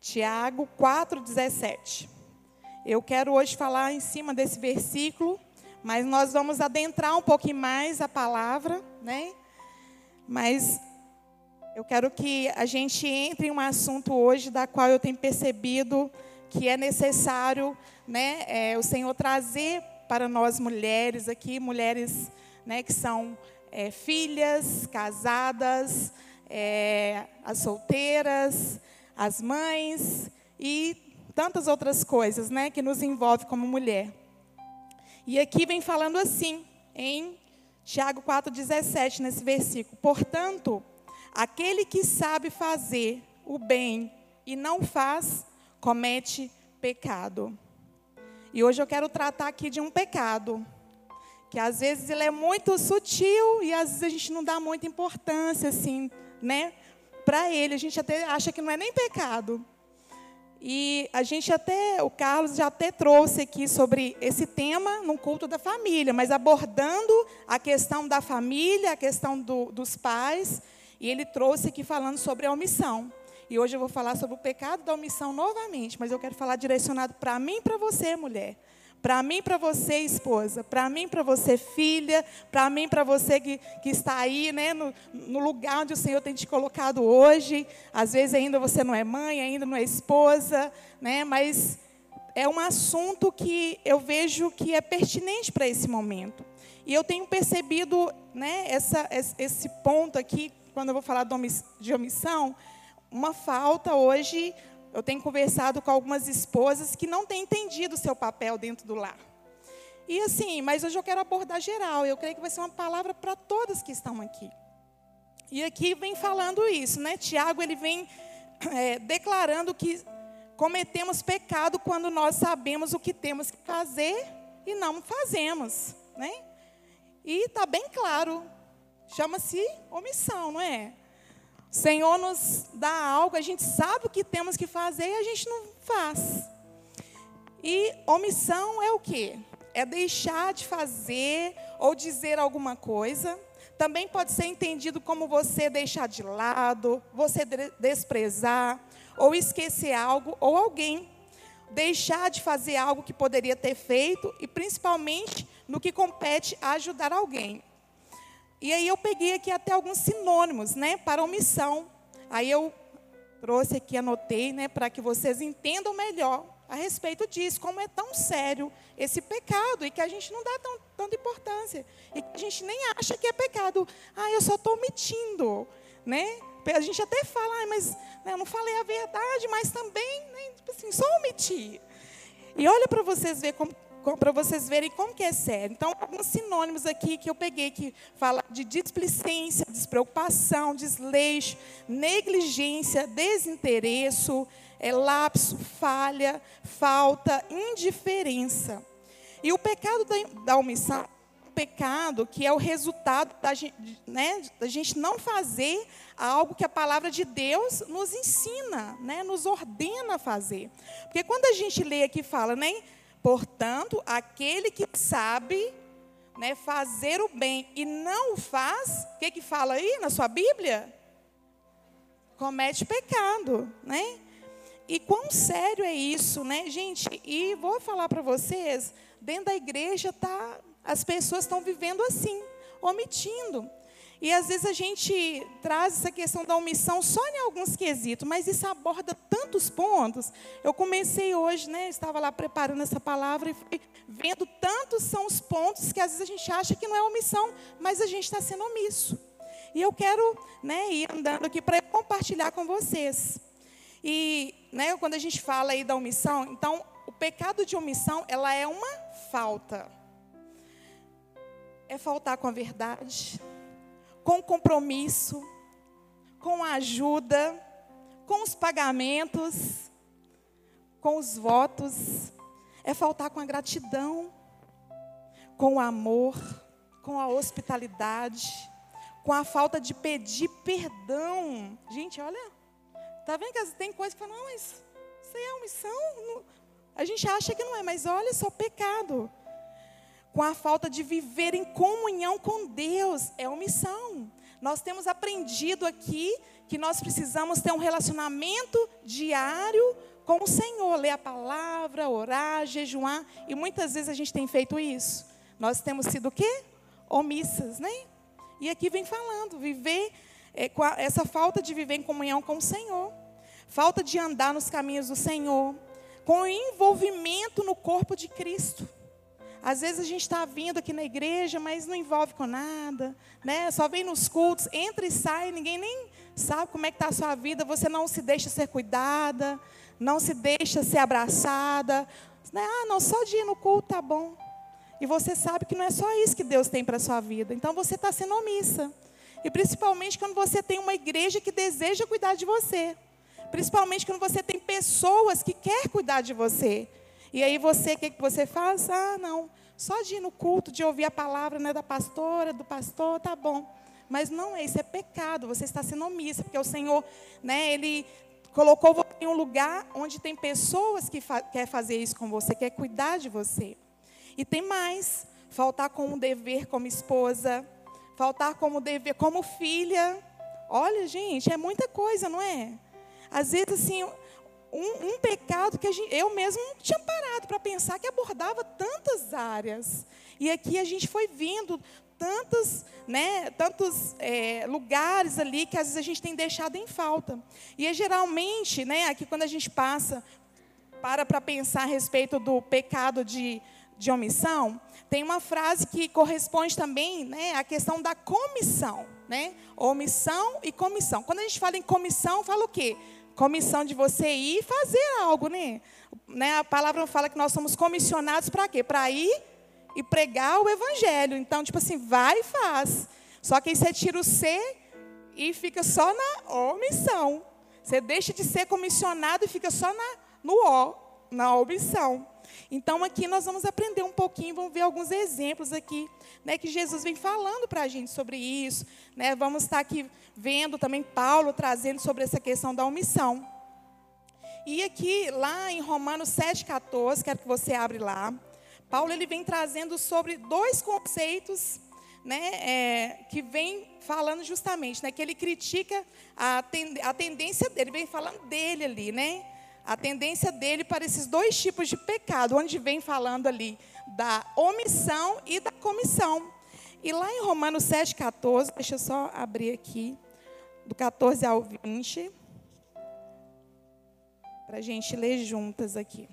Tiago 4,17. Eu quero hoje falar em cima desse versículo, mas nós vamos adentrar um pouquinho mais a palavra, né? Mas eu quero que a gente entre em um assunto hoje da qual eu tenho percebido que é necessário, né, é, o Senhor trazer para nós mulheres aqui, mulheres, né, que são é, filhas, casadas, é, as solteiras, as mães e tantas outras coisas, né, que nos envolve como mulher. E aqui vem falando assim, em Tiago 4,17, nesse versículo. Portanto, aquele que sabe fazer o bem e não faz, comete pecado. E hoje eu quero tratar aqui de um pecado, que às vezes ele é muito sutil e às vezes a gente não dá muita importância, assim, né? Para ele, a gente até acha que não é nem pecado. E a gente até, o Carlos já até trouxe aqui sobre esse tema no culto da família, mas abordando a questão da família, a questão do, dos pais, e ele trouxe aqui falando sobre a omissão. E hoje eu vou falar sobre o pecado da omissão novamente, mas eu quero falar direcionado para mim e para você, mulher. Para mim, para você, esposa. Para mim, para você, filha. Para mim, para você que, que está aí, né, no, no lugar onde o Senhor tem te colocado hoje. Às vezes ainda você não é mãe, ainda não é esposa, né, mas é um assunto que eu vejo que é pertinente para esse momento. E eu tenho percebido né, essa, esse ponto aqui, quando eu vou falar de omissão, uma falta hoje eu tenho conversado com algumas esposas que não têm entendido o seu papel dentro do lar. E assim, mas hoje eu quero abordar geral. Eu creio que vai ser uma palavra para todas que estão aqui. E aqui vem falando isso, né? Tiago ele vem é, declarando que cometemos pecado quando nós sabemos o que temos que fazer e não fazemos, né? E está bem claro, chama-se omissão, não é? Senhor nos dá algo, a gente sabe o que temos que fazer e a gente não faz. E omissão é o quê? É deixar de fazer ou dizer alguma coisa. Também pode ser entendido como você deixar de lado, você desprezar, ou esquecer algo ou alguém. Deixar de fazer algo que poderia ter feito e principalmente no que compete a ajudar alguém. E aí eu peguei aqui até alguns sinônimos, né, para omissão. Aí eu trouxe aqui, anotei, né, para que vocês entendam melhor a respeito disso, como é tão sério esse pecado e que a gente não dá tão, tanta importância e que a gente nem acha que é pecado. Ah, eu só estou omitindo, né? A gente até fala, ah, mas né, eu não falei a verdade, mas também, né, tipo assim, só omitir. E olha para vocês verem como para vocês verem como que é sério. Então, alguns sinônimos aqui que eu peguei que fala de displicência, despreocupação, desleixo, negligência, desinteresse, é, lapso, falha, falta, indiferença. E o pecado da, da omissão, um pecado que é o resultado da gente, né, da gente não fazer algo que a palavra de Deus nos ensina, né, nos ordena a fazer. Porque quando a gente lê aqui fala, né? Portanto, aquele que sabe né, fazer o bem e não o faz, o que, que fala aí na sua Bíblia? Comete pecado, né? E quão sério é isso, né, gente? E vou falar para vocês, dentro da igreja tá, as pessoas estão vivendo assim, omitindo. E às vezes a gente traz essa questão da omissão só em alguns quesitos, mas isso aborda tantos pontos. Eu comecei hoje, né, estava lá preparando essa palavra e fui vendo tantos são os pontos que às vezes a gente acha que não é omissão, mas a gente está sendo omisso. E eu quero né, ir andando aqui para compartilhar com vocês. E né, quando a gente fala aí da omissão, então o pecado de omissão ela é uma falta. É faltar com a verdade com compromisso, com ajuda, com os pagamentos, com os votos, é faltar com a gratidão, com o amor, com a hospitalidade, com a falta de pedir perdão. Gente, olha, tá vendo que tem coisas que falam, não, mas isso aí é omissão? A gente acha que não é, mas olha só, pecado com a falta de viver em comunhão com Deus, é omissão. Nós temos aprendido aqui que nós precisamos ter um relacionamento diário com o Senhor, ler a palavra, orar, jejuar, e muitas vezes a gente tem feito isso. Nós temos sido o quê? Omissas, né? E aqui vem falando, viver, é, essa falta de viver em comunhão com o Senhor, falta de andar nos caminhos do Senhor, com envolvimento no corpo de Cristo. Às vezes a gente está vindo aqui na igreja, mas não envolve com nada, né? Só vem nos cultos, entra e sai, ninguém nem sabe como é que está a sua vida, você não se deixa ser cuidada, não se deixa ser abraçada. Né? Ah, não, só de ir no culto tá bom. E você sabe que não é só isso que Deus tem para a sua vida. Então você está sendo omissa. E principalmente quando você tem uma igreja que deseja cuidar de você. Principalmente quando você tem pessoas que querem cuidar de você. E aí você, o que, que você faz? Ah, não, só de ir no culto, de ouvir a palavra né, da pastora, do pastor, tá bom. Mas não é, isso é pecado, você está sendo omissa, porque o Senhor, né, Ele colocou você em um lugar onde tem pessoas que fa quer fazer isso com você, quer cuidar de você. E tem mais, faltar com um dever como esposa, faltar como dever como filha. Olha, gente, é muita coisa, não é? Às vezes, assim, um, um pecado que gente, eu mesmo não tinha parado para pensar que abordava tantas áreas. E aqui a gente foi vindo tantos, né, tantos é, lugares ali que às vezes a gente tem deixado em falta. E é geralmente, né, aqui quando a gente passa para para pensar a respeito do pecado de, de omissão, tem uma frase que corresponde também né, à questão da comissão. Né? Omissão e comissão. Quando a gente fala em comissão, fala o quê? Comissão de você ir e fazer algo, né? né? A palavra fala que nós somos comissionados para quê? Para ir e pregar o evangelho. Então, tipo assim, vai e faz. Só que aí você tira o C e fica só na omissão. Você deixa de ser comissionado e fica só na, no O, na omissão. Então, aqui nós vamos aprender um pouquinho, vamos ver alguns exemplos aqui, né, que Jesus vem falando para a gente sobre isso. Né, vamos estar aqui vendo também Paulo trazendo sobre essa questão da omissão. E aqui, lá em Romanos 7,14, quero que você abra lá. Paulo ele vem trazendo sobre dois conceitos né, é, que vem falando justamente, né, que ele critica a, ten, a tendência dele, vem falando dele ali, né, a tendência dele para esses dois tipos de pecado, onde vem falando ali da omissão e da comissão. E lá em Romanos 7,14, deixa eu só abrir aqui, do 14 ao 20, para a gente ler juntas aqui.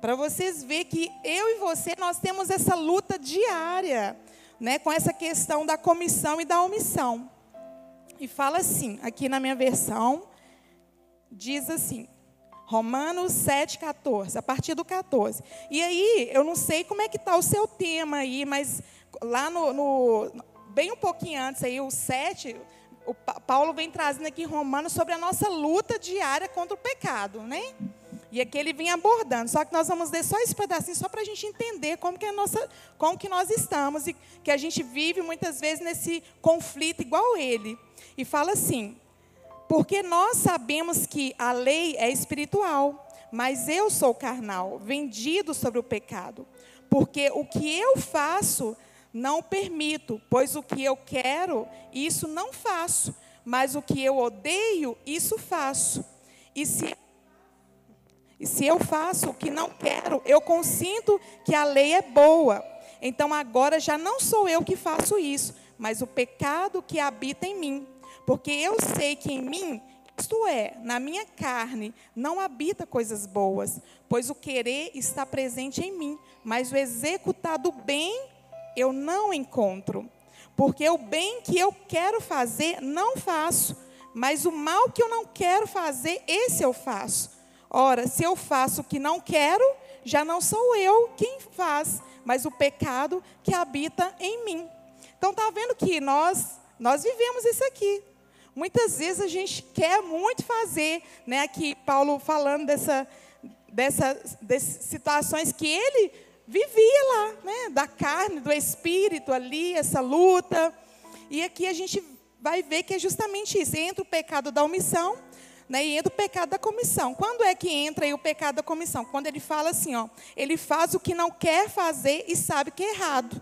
Para vocês verem que eu e você, nós temos essa luta diária, né, com essa questão da comissão e da omissão. E fala assim, aqui na minha versão, diz assim, Romanos 7, 14, a partir do 14. E aí, eu não sei como é que está o seu tema aí, mas lá no, no, bem um pouquinho antes aí, o 7, o Paulo vem trazendo aqui Romanos sobre a nossa luta diária contra o pecado, né? E aqui ele vem abordando. Só que nós vamos ler só esse pedacinho, só para a gente entender como que, é nossa, como que nós estamos e que a gente vive muitas vezes nesse conflito igual ele. E fala assim: porque nós sabemos que a lei é espiritual, mas eu sou carnal, vendido sobre o pecado. Porque o que eu faço não permito, pois o que eu quero, isso não faço, mas o que eu odeio, isso faço. E se e se eu faço o que não quero, eu consinto que a lei é boa. Então agora já não sou eu que faço isso, mas o pecado que habita em mim. Porque eu sei que em mim, isto é, na minha carne, não habita coisas boas, pois o querer está presente em mim, mas o executar do bem eu não encontro. Porque o bem que eu quero fazer, não faço, mas o mal que eu não quero fazer, esse eu faço. Ora, se eu faço o que não quero, já não sou eu quem faz, mas o pecado que habita em mim. Então tá vendo que nós nós vivemos isso aqui. Muitas vezes a gente quer muito fazer, né? Aqui Paulo falando dessa, dessa dessas situações que ele vivia lá, né? Da carne, do espírito ali, essa luta. E aqui a gente vai ver que é justamente isso. Entra o pecado da omissão né, e entra o pecado da comissão. Quando é que entra aí o pecado da comissão? Quando ele fala assim, ó, ele faz o que não quer fazer e sabe que é errado.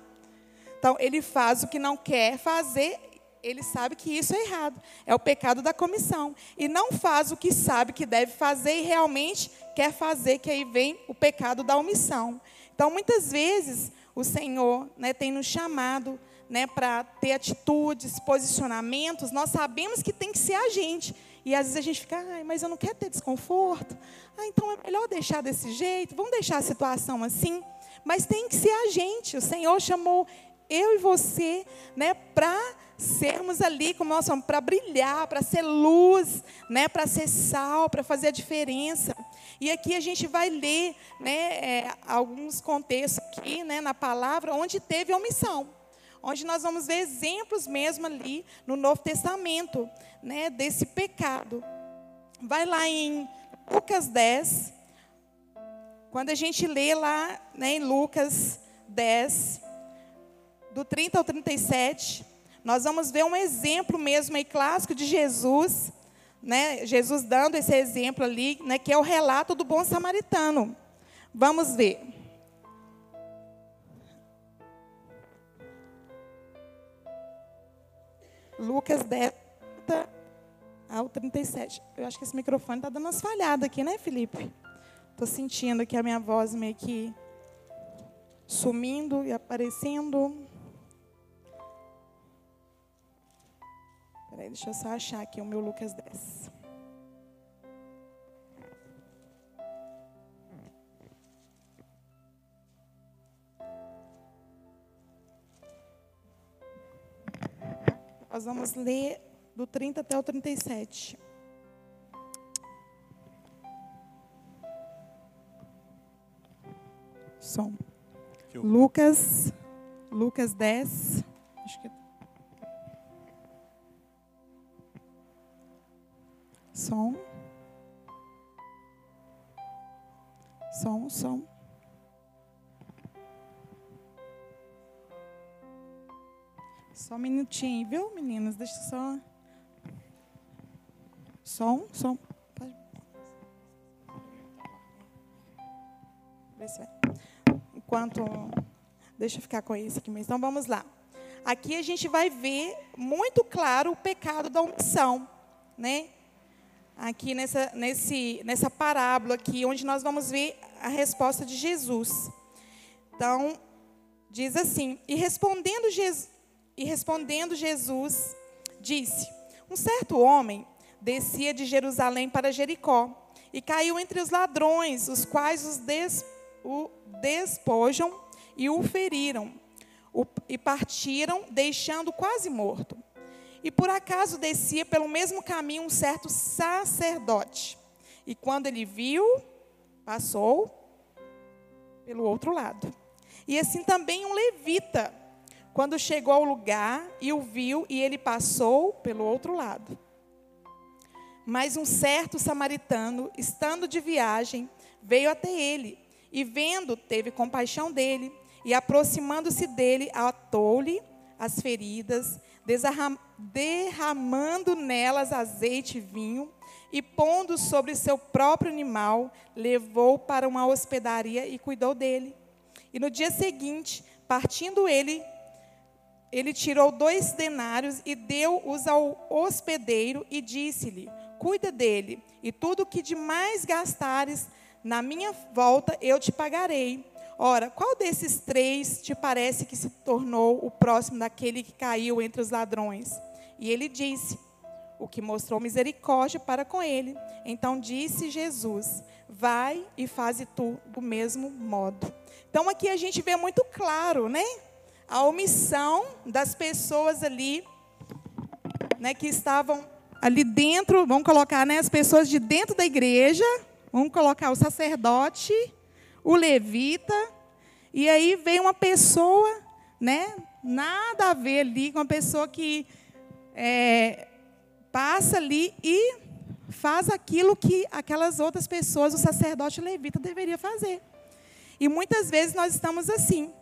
Então, ele faz o que não quer fazer ele sabe que isso é errado, é o pecado da comissão. E não faz o que sabe que deve fazer e realmente quer fazer, que aí vem o pecado da omissão. Então, muitas vezes, o Senhor né, tem nos chamado né, para ter atitudes, posicionamentos. Nós sabemos que tem que ser a gente. E às vezes a gente fica, ah, mas eu não quero ter desconforto. Ah, então é melhor deixar desse jeito, vamos deixar a situação assim. Mas tem que ser a gente. O Senhor chamou eu e você né, para sermos ali, como nós somos, para brilhar, para ser luz, né, para ser sal, para fazer a diferença. E aqui a gente vai ler né, é, alguns contextos aqui né, na palavra onde teve omissão. Onde nós vamos ver exemplos mesmo ali no Novo Testamento, né, desse pecado. Vai lá em Lucas 10, quando a gente lê lá né, em Lucas 10, do 30 ao 37, nós vamos ver um exemplo mesmo aí clássico de Jesus, né? Jesus dando esse exemplo ali, né, que é o relato do bom samaritano. Vamos ver. Lucas 10 ao 37. Eu acho que esse microfone está dando umas falhadas aqui, né, Felipe? Estou sentindo que a minha voz meio que sumindo e aparecendo. Peraí, deixa eu só achar aqui o meu Lucas 10. Nós vamos ler do 30 até o 37. Som. Lucas, Lucas 10. Som. Som, som. Só um minutinho, viu, meninas? Deixa só. Som, som. Enquanto. Deixa eu ficar com esse aqui mesmo. Então vamos lá. Aqui a gente vai ver muito claro o pecado da omissão, né? Aqui nessa, nesse, nessa parábola aqui, onde nós vamos ver a resposta de Jesus. Então, diz assim: E respondendo, Jesus, e respondendo Jesus, disse: Um certo homem descia de Jerusalém para Jericó e caiu entre os ladrões, os quais os des, o despojam e o feriram, o, e partiram, deixando quase morto. E por acaso descia pelo mesmo caminho um certo sacerdote. E quando ele viu, passou pelo outro lado. E assim também um levita, quando chegou ao lugar e o viu, e ele passou pelo outro lado. Mas um certo samaritano, estando de viagem, veio até ele, e vendo, teve compaixão dele, e aproximando-se dele, atou-lhe as feridas derramando nelas azeite e vinho, e pondo sobre seu próprio animal, levou para uma hospedaria e cuidou dele. E no dia seguinte, partindo ele, ele tirou dois denários e deu-os ao hospedeiro e disse-lhe: Cuida dele, e tudo o que demais gastares na minha volta eu te pagarei. Ora, qual desses três te parece que se tornou o próximo daquele que caiu entre os ladrões? E ele disse: O que mostrou misericórdia para com ele. Então disse Jesus: Vai e faze tu do mesmo modo. Então aqui a gente vê muito claro, né? A omissão das pessoas ali, né, que estavam ali dentro, vamos colocar, né, as pessoas de dentro da igreja, vamos colocar o sacerdote, o levita, e aí vem uma pessoa, né? Nada a ver ali com uma pessoa que é, passa ali e faz aquilo que aquelas outras pessoas, o sacerdote levita, deveria fazer. E muitas vezes nós estamos assim.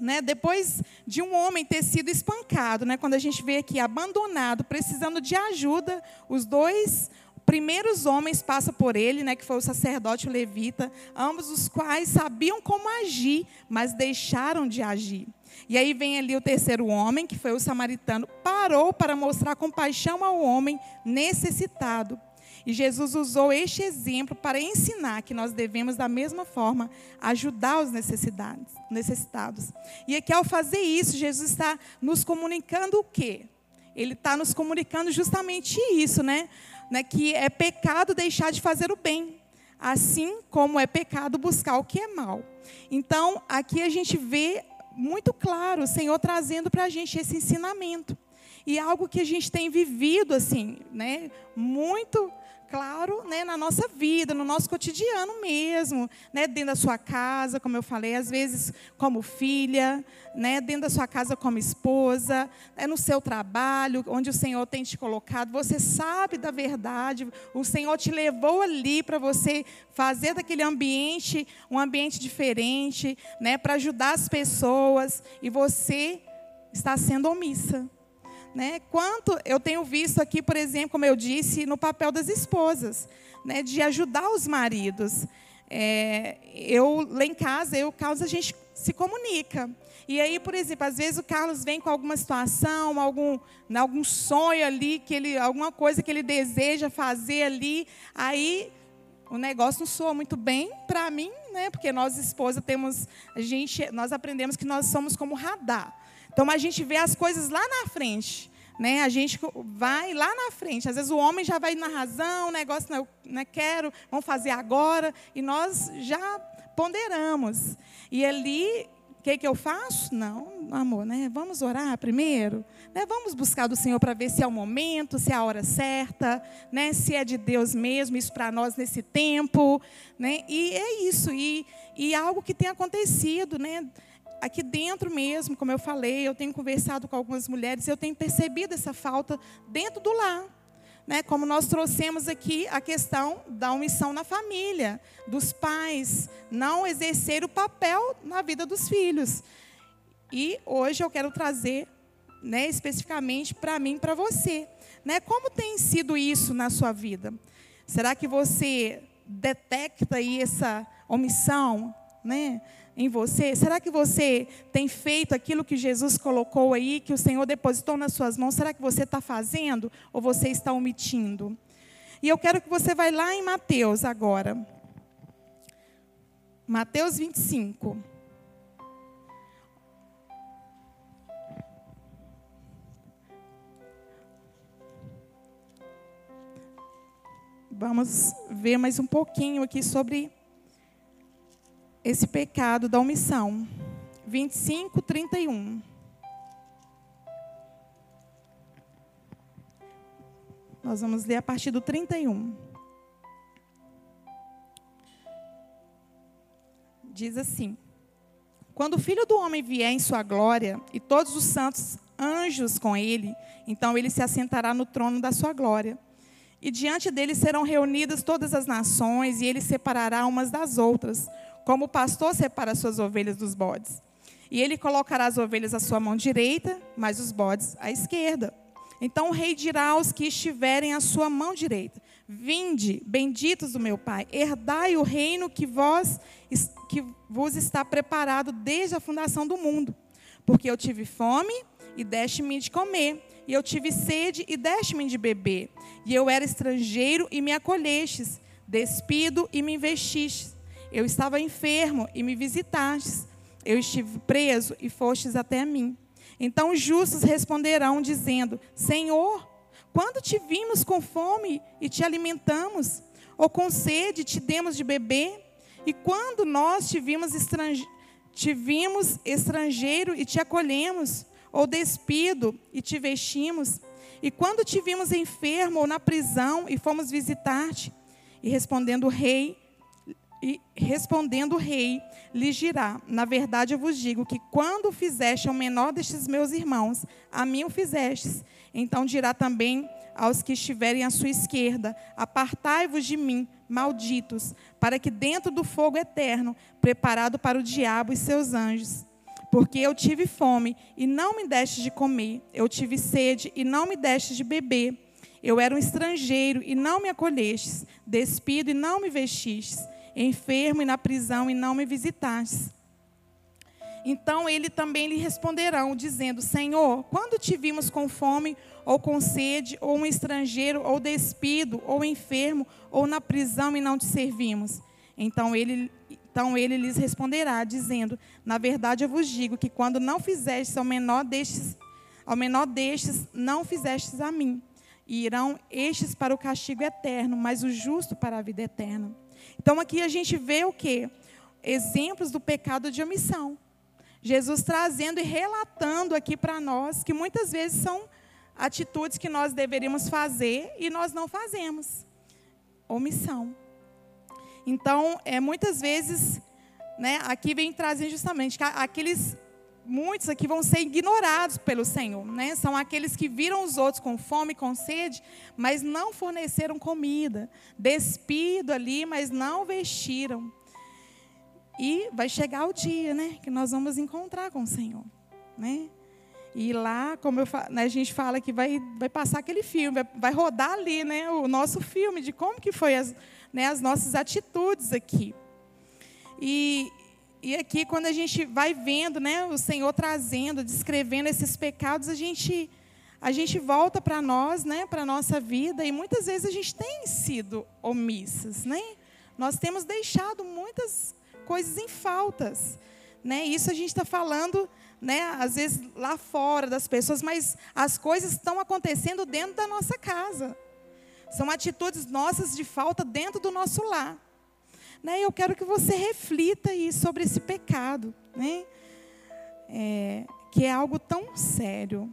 Né, depois de um homem ter sido espancado, né, quando a gente vê aqui abandonado, precisando de ajuda, os dois primeiros homens passam por ele, né, que foi o sacerdote e o levita, ambos os quais sabiam como agir, mas deixaram de agir. E aí vem ali o terceiro homem, que foi o samaritano, parou para mostrar compaixão ao homem necessitado. E Jesus usou este exemplo para ensinar que nós devemos, da mesma forma, ajudar os necessitados. E aqui, ao fazer isso, Jesus está nos comunicando o quê? Ele está nos comunicando justamente isso, né? Né? Que é pecado deixar de fazer o bem, assim como é pecado buscar o que é mal. Então, aqui a gente vê muito claro o Senhor trazendo para a gente esse ensinamento. E algo que a gente tem vivido, assim, né? Muito claro, né, na nossa vida, no nosso cotidiano mesmo, né, dentro da sua casa, como eu falei, às vezes como filha, né, dentro da sua casa como esposa, né, no seu trabalho, onde o Senhor tem te colocado, você sabe da verdade, o Senhor te levou ali para você fazer daquele ambiente um ambiente diferente, né, para ajudar as pessoas, e você está sendo omissa. Né? Quanto eu tenho visto aqui, por exemplo, como eu disse, no papel das esposas, né? de ajudar os maridos. É, eu lá em casa, eu, Carlos, a gente se comunica. E aí, por exemplo, às vezes o Carlos vem com alguma situação, algum, né, algum sonho ali, que ele, alguma coisa que ele deseja fazer ali, aí o negócio não soa muito bem para mim, né? Porque nós esposa temos, a gente, nós aprendemos que nós somos como radar. Então a gente vê as coisas lá na frente. Né? A gente vai lá na frente. Às vezes o homem já vai na razão, o negócio não, não é quero, vamos fazer agora. E nós já ponderamos. E ali, o que, que eu faço? Não, amor, né? vamos orar primeiro. Né? Vamos buscar do Senhor para ver se é o momento, se é a hora certa, né? se é de Deus mesmo, isso para nós nesse tempo. Né? E é isso. E, e algo que tem acontecido, né? aqui dentro mesmo, como eu falei, eu tenho conversado com algumas mulheres, eu tenho percebido essa falta dentro do lar. Né, como nós trouxemos aqui a questão da omissão na família, dos pais não exercer o papel na vida dos filhos. E hoje eu quero trazer né, especificamente para mim, para você. Né, como tem sido isso na sua vida? Será que você detecta aí essa omissão? Né? em você? Será que você tem feito aquilo que Jesus colocou aí, que o Senhor depositou nas suas mãos? Será que você está fazendo ou você está omitindo? E eu quero que você vá lá em Mateus agora. Mateus 25. Vamos ver mais um pouquinho aqui sobre esse pecado da omissão. 25, 31. Nós vamos ler a partir do 31. Diz assim: Quando o filho do homem vier em sua glória, e todos os santos anjos com ele, então ele se assentará no trono da sua glória. E diante dele serão reunidas todas as nações, e ele separará umas das outras como o pastor separa suas ovelhas dos bodes. E ele colocará as ovelhas à sua mão direita, mas os bodes à esquerda. Então o rei dirá aos que estiverem à sua mão direita: Vinde, benditos do meu Pai, herdai o reino que vós que vos está preparado desde a fundação do mundo. Porque eu tive fome e deste-me de comer, e eu tive sede e deste-me de beber, e eu era estrangeiro e me acolhestes, despido e me investistes eu estava enfermo e me visitastes. Eu estive preso e fostes até mim. Então os justos responderão, dizendo: Senhor, quando te vimos com fome e te alimentamos, ou com sede te demos de beber? E quando nós te vimos, estrange... te vimos estrangeiro e te acolhemos, ou despido e te vestimos? E quando te vimos enfermo ou na prisão e fomos visitar-te? E respondendo o rei, e respondendo o rei, lhe dirá: Na verdade eu vos digo que quando fizeste ao menor destes meus irmãos, a mim o fizestes. Então dirá também aos que estiverem à sua esquerda: Apartai-vos de mim, malditos, para que dentro do fogo eterno, preparado para o diabo e seus anjos. Porque eu tive fome e não me deste de comer, eu tive sede e não me deste de beber. Eu era um estrangeiro e não me acolhestes, despido e não me vestistes enfermo e na prisão e não me visitastes. Então ele também lhe responderão, dizendo: Senhor, quando te vimos com fome, ou com sede, ou um estrangeiro, ou despido, ou enfermo, ou na prisão e não te servimos? Então ele, então ele lhes responderá, dizendo: Na verdade eu vos digo que quando não fizestes ao menor destes, ao menor destes, não fizestes a mim. E irão estes para o castigo eterno, mas o justo para a vida eterna. Então aqui a gente vê o que? Exemplos do pecado de omissão. Jesus trazendo e relatando aqui para nós que muitas vezes são atitudes que nós deveríamos fazer e nós não fazemos. Omissão. Então, é, muitas vezes, né, aqui vem trazer justamente que aqueles, muitos aqui vão ser ignorados pelo Senhor. Né? São aqueles que viram os outros com fome, com sede, mas não forneceram comida. Despido ali, mas não vestiram. E vai chegar o dia, né, que nós vamos encontrar com o Senhor, né? E lá, como eu, né, a gente fala que vai, vai passar aquele filme, vai, vai rodar ali, né, o nosso filme de como que foi as, né, as nossas atitudes aqui. E, e aqui, quando a gente vai vendo, né, o Senhor trazendo, descrevendo esses pecados, a gente a gente volta para nós, né, para a nossa vida, e muitas vezes a gente tem sido omissas, né? Nós temos deixado muitas coisas em faltas. Né? Isso a gente está falando, né, às vezes lá fora das pessoas, mas as coisas estão acontecendo dentro da nossa casa. São atitudes nossas de falta dentro do nosso lar. Né? Eu quero que você reflita aí sobre esse pecado, né? É, que é algo tão sério.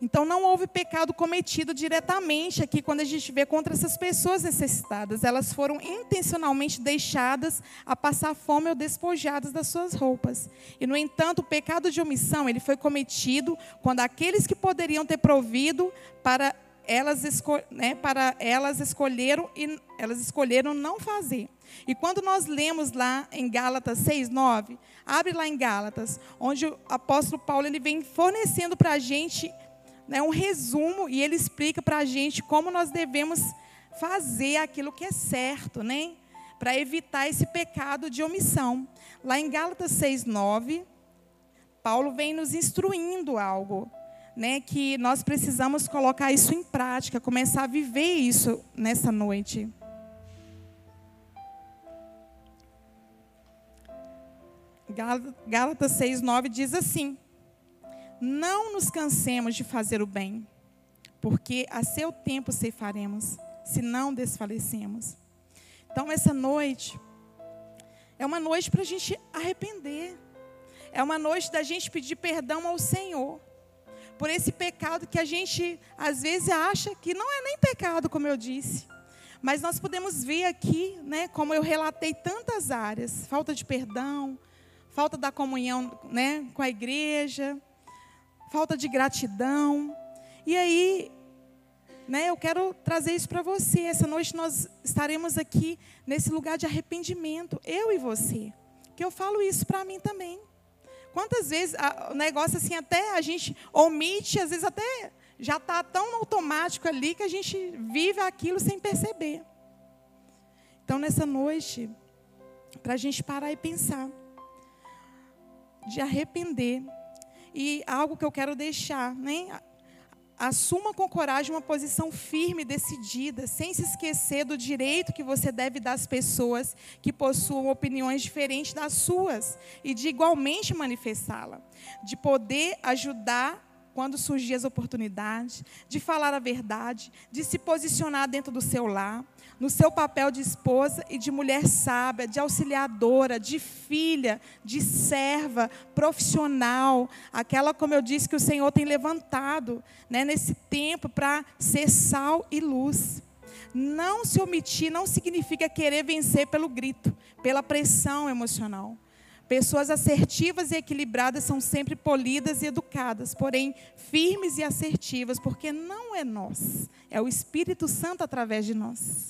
Então não houve pecado cometido diretamente aqui quando a gente vê contra essas pessoas necessitadas. Elas foram intencionalmente deixadas a passar fome ou despojadas das suas roupas. E no entanto, o pecado de omissão, ele foi cometido quando aqueles que poderiam ter provido para elas, né, para elas escolheram e elas escolheram não fazer. E quando nós lemos lá em Gálatas 6:9, abre lá em Gálatas, onde o apóstolo Paulo ele vem fornecendo para a gente né, um resumo e ele explica para a gente como nós devemos fazer aquilo que é certo, né? Para evitar esse pecado de omissão. Lá em Gálatas 6:9, Paulo vem nos instruindo algo, né, que nós precisamos colocar isso em prática, começar a viver isso nessa noite. Gálatas 6:9 diz assim: não nos cansemos de fazer o bem, porque a seu tempo ceifaremos, se não desfalecemos. Então, essa noite é uma noite para a gente arrepender. É uma noite da gente pedir perdão ao Senhor por esse pecado que a gente às vezes acha que não é nem pecado, como eu disse. Mas nós podemos ver aqui, né, como eu relatei tantas áreas, falta de perdão, falta da comunhão, né, com a igreja, falta de gratidão. E aí, né, eu quero trazer isso para você. Essa noite nós estaremos aqui nesse lugar de arrependimento, eu e você. Que eu falo isso para mim também. Quantas vezes o negócio assim até a gente omite, às vezes até já está tão automático ali que a gente vive aquilo sem perceber. Então nessa noite, para a gente parar e pensar, de arrepender, e algo que eu quero deixar, né? Assuma com coragem uma posição firme, decidida, sem se esquecer do direito que você deve dar às pessoas que possuam opiniões diferentes das suas e de igualmente manifestá-la, de poder ajudar quando surgir as oportunidades, de falar a verdade, de se posicionar dentro do seu lar, no seu papel de esposa e de mulher sábia, de auxiliadora, de filha, de serva, profissional, aquela, como eu disse, que o Senhor tem levantado né, nesse tempo para ser sal e luz. Não se omitir não significa querer vencer pelo grito, pela pressão emocional. Pessoas assertivas e equilibradas são sempre polidas e educadas, porém firmes e assertivas, porque não é nós, é o Espírito Santo através de nós.